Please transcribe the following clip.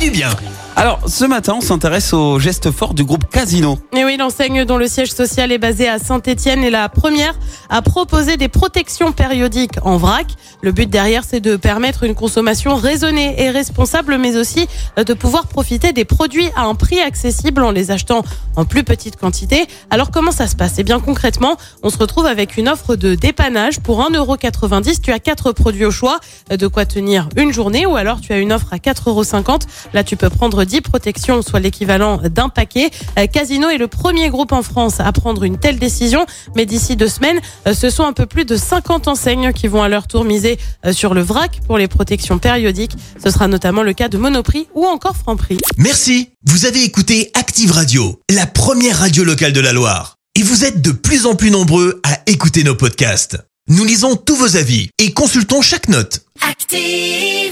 Du bien Alors, ce matin, on s'intéresse au geste fort du groupe Casino. Et oui, l'enseigne dont le siège social est basé à Saint-Etienne est la première à proposer des protections périodiques en vrac. Le but derrière, c'est de permettre une consommation raisonnée et responsable, mais aussi de pouvoir profiter des produits à un prix accessible en les achetant en plus petite quantité. Alors, comment ça se passe? Eh bien, concrètement, on se retrouve avec une offre de dépannage. Pour 1,90€, tu as quatre produits au choix, de quoi tenir une journée, ou alors tu as une offre à 4,50€. Là, tu peux prendre 10 protections, soit l'équivalent d'un paquet. Euh, Casino est le premier groupe en France à prendre une telle décision, mais d'ici deux semaines, euh, ce sont un peu plus de 50 enseignes qui vont à leur tour miser euh, sur le vrac pour les protections périodiques. Ce sera notamment le cas de Monoprix ou encore Franprix. Merci. Vous avez écouté Active Radio, la première radio locale de la Loire. Et vous êtes de plus en plus nombreux à écouter nos podcasts. Nous lisons tous vos avis et consultons chaque note. Active.